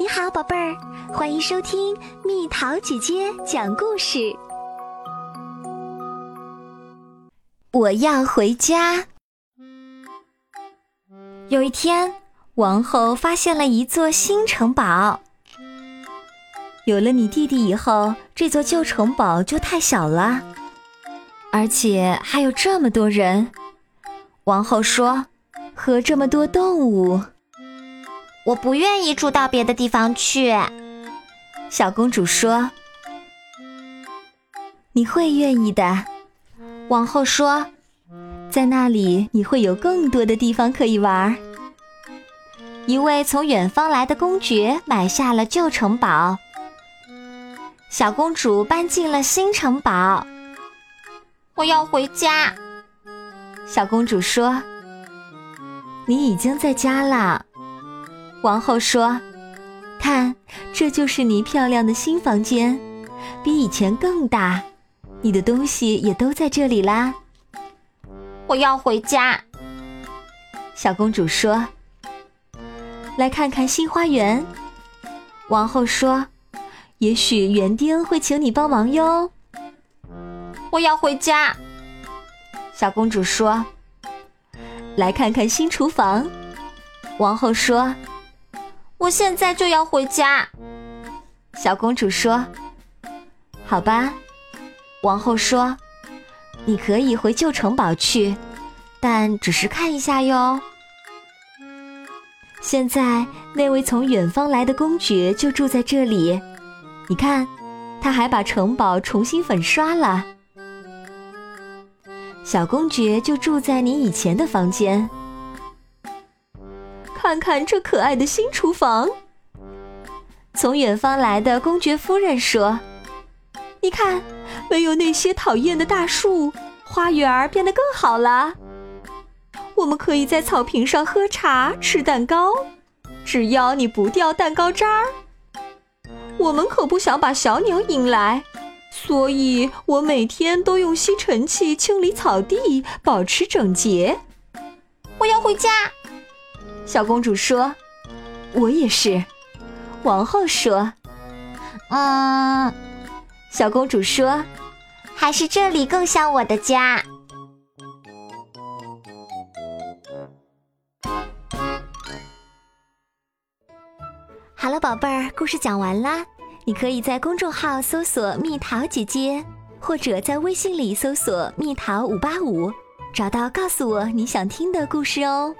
你好，宝贝儿，欢迎收听蜜桃姐姐讲故事。我要回家。有一天，王后发现了一座新城堡。有了你弟弟以后，这座旧城堡就太小了，而且还有这么多人。王后说：“和这么多动物。”我不愿意住到别的地方去，小公主说：“你会愿意的。”王后说：“在那里你会有更多的地方可以玩。”一位从远方来的公爵买下了旧城堡，小公主搬进了新城堡。我要回家，小公主说：“你已经在家了。”王后说：“看，这就是你漂亮的新房间，比以前更大，你的东西也都在这里啦。”我要回家。小公主说：“来看看新花园。”王后说：“也许园丁会请你帮忙哟。”我要回家。小公主说：“来看看新厨房。”王后说。我现在就要回家，小公主说：“好吧。”王后说：“你可以回旧城堡去，但只是看一下哟。”现在那位从远方来的公爵就住在这里，你看，他还把城堡重新粉刷了。小公爵就住在你以前的房间。看看这可爱的新厨房。从远方来的公爵夫人说：“你看，没有那些讨厌的大树，花园变得更好了。我们可以在草坪上喝茶、吃蛋糕，只要你不掉蛋糕渣儿。我们可不想把小鸟引来，所以我每天都用吸尘器清理草地，保持整洁。我要回家。”小公主说：“我也是。”王后说：“嗯。”小公主说：“还是这里更像我的家。”好了，宝贝儿，故事讲完啦。你可以在公众号搜索“蜜桃姐姐”，或者在微信里搜索“蜜桃五八五”，找到告诉我你想听的故事哦。